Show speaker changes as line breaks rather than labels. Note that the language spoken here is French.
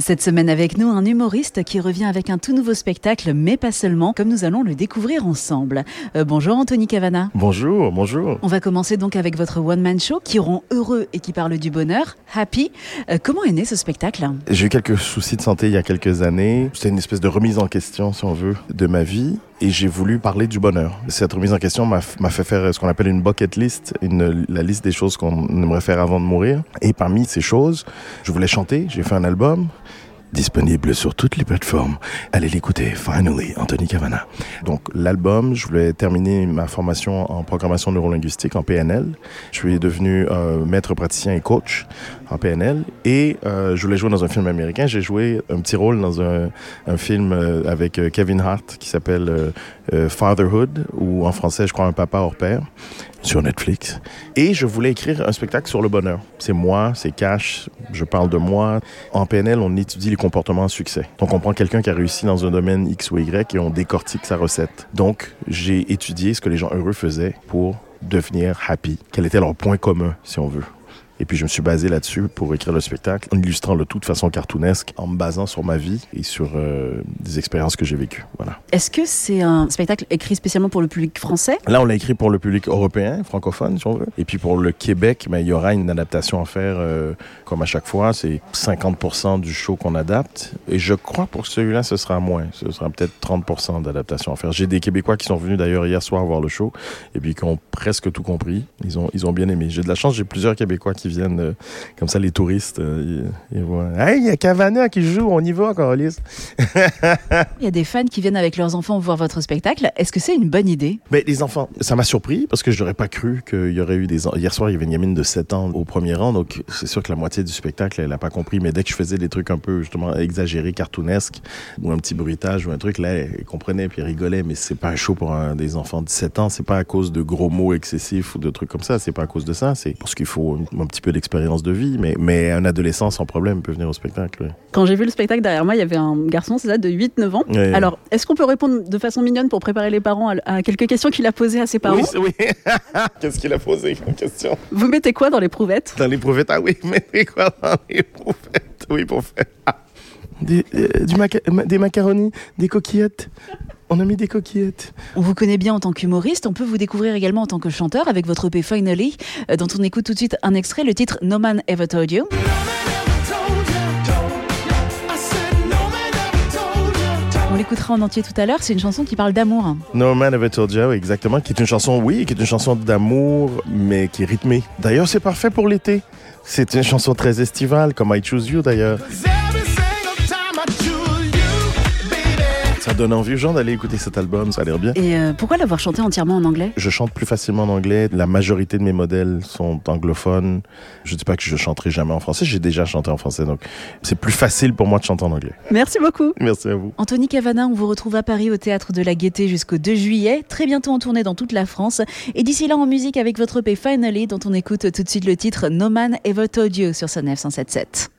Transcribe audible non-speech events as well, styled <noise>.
Cette semaine avec nous, un humoriste qui revient avec un tout nouveau spectacle, mais pas seulement, comme nous allons le découvrir ensemble. Euh, bonjour Anthony Cavana.
Bonjour, bonjour.
On va commencer donc avec votre one-man show qui rend heureux et qui parle du bonheur, Happy. Euh, comment est né ce spectacle?
J'ai eu quelques soucis de santé il y a quelques années. C'était une espèce de remise en question, si on veut, de ma vie. Et j'ai voulu parler du bonheur. Cette remise en question m'a fait faire ce qu'on appelle une bucket list, la liste des choses qu'on aimerait faire avant de mourir. Et parmi ces choses, je voulais chanter. J'ai fait un album disponible sur toutes les plateformes. Allez l'écouter, Finally, Anthony Cavana. Donc l'album, je voulais terminer ma formation en programmation neurolinguistique en PNL. Je suis devenu euh, maître praticien et coach en PNL et euh, je voulais jouer dans un film américain. J'ai joué un petit rôle dans un, film euh, avec Kevin Hart qui s'appelle Fatherhood ou en français je crois un papa hors père sur Netflix. Et je voulais écrire un spectacle sur le bonheur. C'est moi, c'est cash, je parle de moi. En PNL, on étudie les comportements à succès. Donc on prend quelqu'un qui a réussi dans un domaine X ou Y et on décortique sa recette. Donc j'ai étudié ce que les gens heureux faisaient pour devenir happy. Quel était leur point commun, si on veut? Et puis je me suis basé là-dessus pour écrire le spectacle, en illustrant le tout de façon cartoonesque, en me basant sur ma vie et sur euh, des expériences que j'ai vécues. Voilà.
Est-ce que c'est un spectacle écrit spécialement pour le public français?
Là, on l'a écrit pour le public européen, francophone, si on veut. Et puis pour le Québec, mais il y aura une adaptation à faire, euh, comme à chaque fois. C'est 50% du show qu'on adapte. Et je crois pour celui-là, ce sera moins. Ce sera peut-être 30% d'adaptation à faire. J'ai des Québécois qui sont venus d'ailleurs hier soir voir le show et puis qui ont presque tout compris. Ils ont, ils ont bien aimé. J'ai de la chance, j'ai plusieurs Québécois qui viennent euh, comme ça, les touristes, euh, ils, ils, voient Hey, il y a Cavana qui joue, on y va, Carlis.
il y a des fans qui viennent avec leurs enfants voir votre spectacle. Est-ce que c'est une bonne idée?
Ben, Les enfants, ça m'a surpris parce que je n'aurais pas cru qu'il y aurait eu des. Hier soir, il y avait une gamine de 7 ans au premier rang, donc c'est sûr que la moitié du spectacle, elle n'a pas compris. Mais dès que je faisais des trucs un peu, justement, exagérés, cartoonesques, ou un petit bruitage, ou un truc, là, elle comprenait puis elle rigolait. Mais c'est pas show pour un, des enfants de 7 ans. C'est pas à cause de gros mots excessifs ou de trucs comme ça. C'est pas à cause de ça. C'est parce qu'il faut un, un petit peu d'expérience de vie, mais, mais un adolescent sans problème peut venir au spectacle. Oui.
Quand j'ai vu le spectacle derrière moi, il y avait un garçon, c'est ça, de 8-9 ans. Oui, Alors, est-ce qu'on peut répondre de façon mignonne pour préparer les parents à, quelques questions qu'il a posées à ses parents?
Oui, <laughs> oui. Qu'est-ce qu'il a posé comme question?
Vous mettez quoi dans l'éprouvettes
Dans l'éprouvettes, ah oui, mettez quoi dans l'éprouvettes Oui, pour faire... Des, euh, du maca des macaronis, des coquillettes? On a mis des coquillettes.
On vous connaît bien en tant qu'humoriste, on peut vous découvrir également en tant que chanteur avec votre EP Finally, euh, dont on écoute tout de suite un extrait, le titre No Man Ever Told You. On l'écoutera en entier tout à l'heure, c'est une chanson qui parle d'amour.
No Man Ever Told You, exactement, qui est une chanson, oui, qui est une chanson d'amour, mais qui est rythmée. D'ailleurs, c'est parfait pour l'été. C'est une chanson très estivale, comme I Choose You d'ailleurs. Donne envie aux gens d'aller écouter cet album, ça a l'air bien.
Et euh, pourquoi l'avoir chanté entièrement en anglais?
Je chante plus facilement en anglais. La majorité de mes modèles sont anglophones. Je dis pas que je chanterai jamais en français, j'ai déjà chanté en français, donc c'est plus facile pour moi de chanter en anglais.
Merci beaucoup.
Merci à vous.
Anthony Cavana, on vous retrouve à Paris au Théâtre de la Gaîté jusqu'au 2 juillet, très bientôt en tournée dans toute la France. Et d'ici là en musique avec votre EP Finally, dont on écoute tout de suite le titre No Man Ever Told You sur Sonef 177.